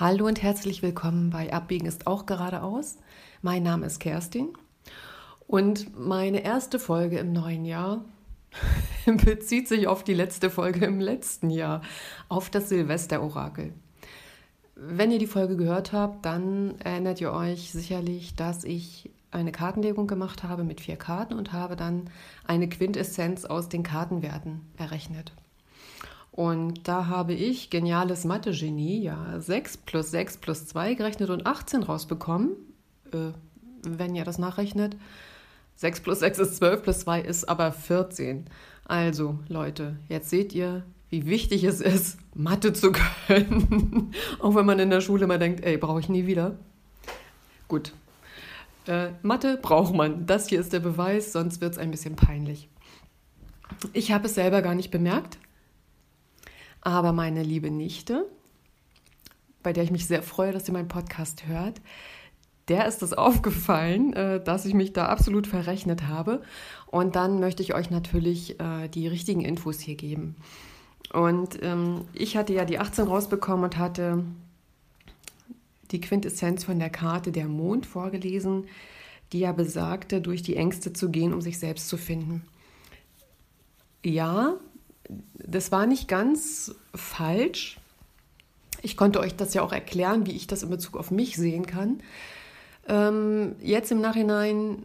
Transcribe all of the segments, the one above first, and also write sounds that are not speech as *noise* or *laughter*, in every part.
Hallo und herzlich willkommen bei Abbiegen ist auch geradeaus. Mein Name ist Kerstin und meine erste Folge im neuen Jahr *laughs* bezieht sich auf die letzte Folge im letzten Jahr, auf das Silvesterorakel. Wenn ihr die Folge gehört habt, dann erinnert ihr euch sicherlich, dass ich eine Kartenlegung gemacht habe mit vier Karten und habe dann eine Quintessenz aus den Kartenwerten errechnet. Und da habe ich, geniales Mathe-Genie, ja 6 plus 6 plus 2 gerechnet und 18 rausbekommen. Äh, wenn ihr das nachrechnet. 6 plus 6 ist 12, plus 2 ist aber 14. Also, Leute, jetzt seht ihr, wie wichtig es ist, Mathe zu *laughs* können. Auch wenn man in der Schule immer denkt, ey, brauche ich nie wieder. Gut. Äh, Mathe braucht man. Das hier ist der Beweis, sonst wird es ein bisschen peinlich. Ich habe es selber gar nicht bemerkt, aber meine liebe Nichte, bei der ich mich sehr freue, dass sie meinen Podcast hört, der ist es aufgefallen, äh, dass ich mich da absolut verrechnet habe. Und dann möchte ich euch natürlich äh, die richtigen Infos hier geben. Und ähm, ich hatte ja die 18 rausbekommen und hatte die Quintessenz von der Karte der Mond vorgelesen, die ja besagte, durch die Ängste zu gehen, um sich selbst zu finden. Ja, das war nicht ganz falsch. Ich konnte euch das ja auch erklären, wie ich das in Bezug auf mich sehen kann. Ähm, jetzt im Nachhinein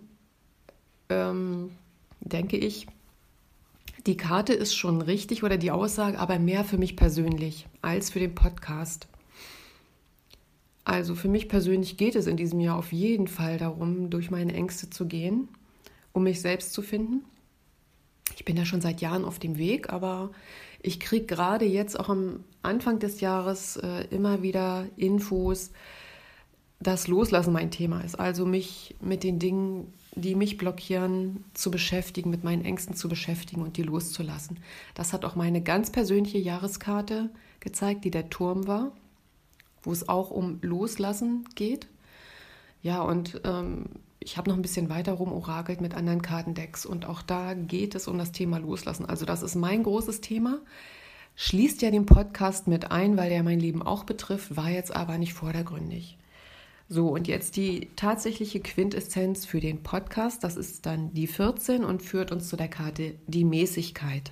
ähm, denke ich, die Karte ist schon richtig oder die Aussage, aber mehr für mich persönlich als für den Podcast. Also für mich persönlich geht es in diesem Jahr auf jeden Fall darum, durch meine Ängste zu gehen, um mich selbst zu finden. Ich bin ja schon seit Jahren auf dem Weg, aber ich kriege gerade jetzt auch am Anfang des Jahres äh, immer wieder Infos, dass Loslassen mein Thema ist. Also mich mit den Dingen, die mich blockieren, zu beschäftigen, mit meinen Ängsten zu beschäftigen und die loszulassen. Das hat auch meine ganz persönliche Jahreskarte gezeigt, die der Turm war, wo es auch um Loslassen geht. Ja, und ähm, ich habe noch ein bisschen weiter rum orakelt mit anderen Kartendecks und auch da geht es um das Thema Loslassen. Also das ist mein großes Thema. Schließt ja den Podcast mit ein, weil der mein Leben auch betrifft, war jetzt aber nicht vordergründig. So, und jetzt die tatsächliche Quintessenz für den Podcast. Das ist dann die 14 und führt uns zu der Karte die Mäßigkeit.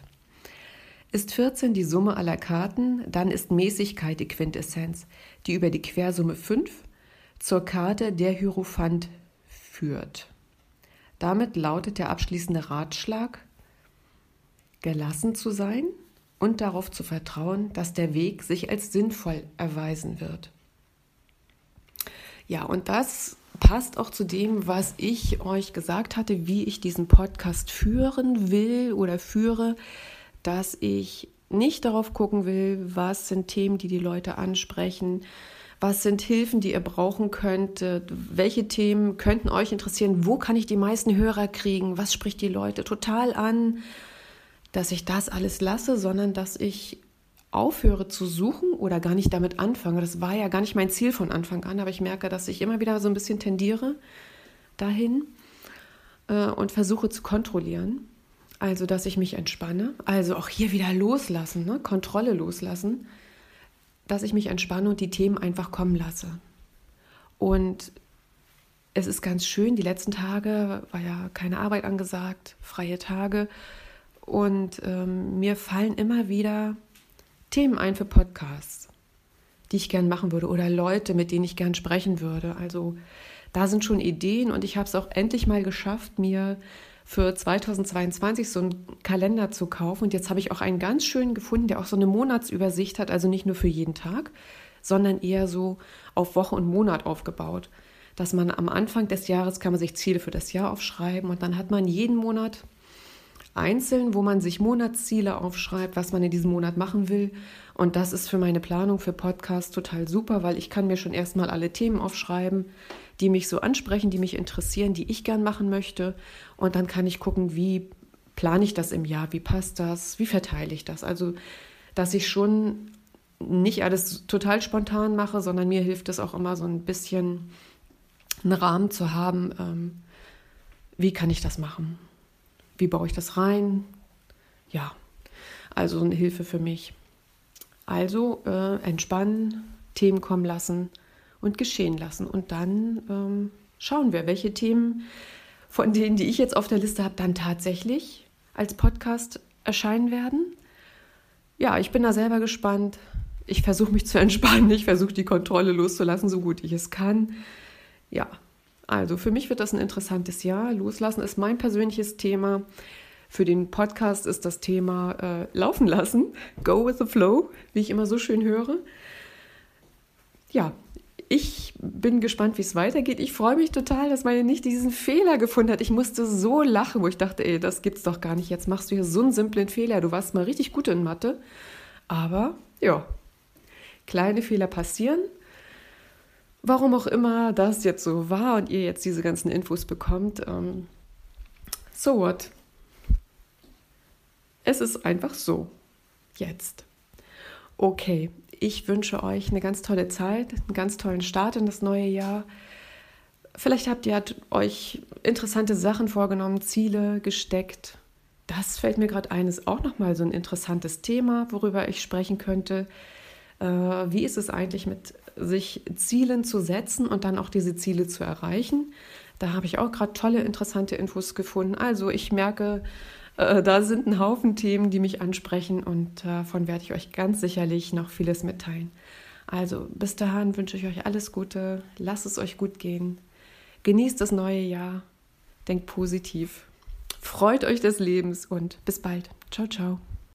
Ist 14 die Summe aller Karten, dann ist Mäßigkeit die Quintessenz, die über die Quersumme 5 zur Karte der Hierophant führt. Damit lautet der abschließende Ratschlag, gelassen zu sein und darauf zu vertrauen, dass der Weg sich als sinnvoll erweisen wird. Ja, und das passt auch zu dem, was ich euch gesagt hatte, wie ich diesen Podcast führen will oder führe, dass ich nicht darauf gucken will, was sind Themen, die die Leute ansprechen, was sind Hilfen, die ihr brauchen könnt? Welche Themen könnten euch interessieren? Wo kann ich die meisten Hörer kriegen? Was spricht die Leute total an? Dass ich das alles lasse, sondern dass ich aufhöre zu suchen oder gar nicht damit anfange. Das war ja gar nicht mein Ziel von Anfang an, aber ich merke, dass ich immer wieder so ein bisschen tendiere dahin äh, und versuche zu kontrollieren. Also, dass ich mich entspanne. Also auch hier wieder loslassen, ne? Kontrolle loslassen dass ich mich entspanne und die Themen einfach kommen lasse. Und es ist ganz schön, die letzten Tage war ja keine Arbeit angesagt, freie Tage. Und ähm, mir fallen immer wieder Themen ein für Podcasts, die ich gern machen würde oder Leute, mit denen ich gern sprechen würde. Also da sind schon Ideen und ich habe es auch endlich mal geschafft, mir für 2022 so einen Kalender zu kaufen. Und jetzt habe ich auch einen ganz schönen gefunden, der auch so eine Monatsübersicht hat, also nicht nur für jeden Tag, sondern eher so auf Woche und Monat aufgebaut. Dass man am Anfang des Jahres kann man sich Ziele für das Jahr aufschreiben und dann hat man jeden Monat einzeln, wo man sich Monatsziele aufschreibt, was man in diesem Monat machen will. Und das ist für meine Planung für Podcasts total super, weil ich kann mir schon erstmal alle Themen aufschreiben, die mich so ansprechen, die mich interessieren, die ich gern machen möchte. Und dann kann ich gucken, wie plane ich das im Jahr, wie passt das, wie verteile ich das. Also, dass ich schon nicht alles total spontan mache, sondern mir hilft es auch immer so ein bisschen einen Rahmen zu haben, ähm, wie kann ich das machen, wie baue ich das rein. Ja, also eine Hilfe für mich. Also äh, entspannen, Themen kommen lassen und geschehen lassen. Und dann ähm, schauen wir, welche Themen von denen, die ich jetzt auf der Liste habe, dann tatsächlich als Podcast erscheinen werden. Ja, ich bin da selber gespannt. Ich versuche mich zu entspannen. Ich versuche die Kontrolle loszulassen, so gut ich es kann. Ja, also für mich wird das ein interessantes Jahr. Loslassen ist mein persönliches Thema. Für den Podcast ist das Thema äh, Laufen lassen, Go with the Flow, wie ich immer so schön höre. Ja, ich bin gespannt, wie es weitergeht. Ich freue mich total, dass meine nicht diesen Fehler gefunden hat. Ich musste so lachen, wo ich dachte, ey, das gibt's doch gar nicht. Jetzt machst du hier so einen simplen Fehler. Du warst mal richtig gut in Mathe. Aber ja, kleine Fehler passieren. Warum auch immer das jetzt so war und ihr jetzt diese ganzen Infos bekommt, ähm, so what? Es ist einfach so. Jetzt. Okay, ich wünsche euch eine ganz tolle Zeit, einen ganz tollen Start in das neue Jahr. Vielleicht habt ihr euch interessante Sachen vorgenommen, Ziele gesteckt. Das fällt mir gerade ein, ist auch nochmal so ein interessantes Thema, worüber ich sprechen könnte. Äh, wie ist es eigentlich mit sich Zielen zu setzen und dann auch diese Ziele zu erreichen? Da habe ich auch gerade tolle, interessante Infos gefunden. Also ich merke, äh, da sind ein Haufen Themen, die mich ansprechen und davon werde ich euch ganz sicherlich noch vieles mitteilen. Also bis dahin wünsche ich euch alles Gute, lasst es euch gut gehen, genießt das neue Jahr, denkt positiv, freut euch des Lebens und bis bald. Ciao, ciao.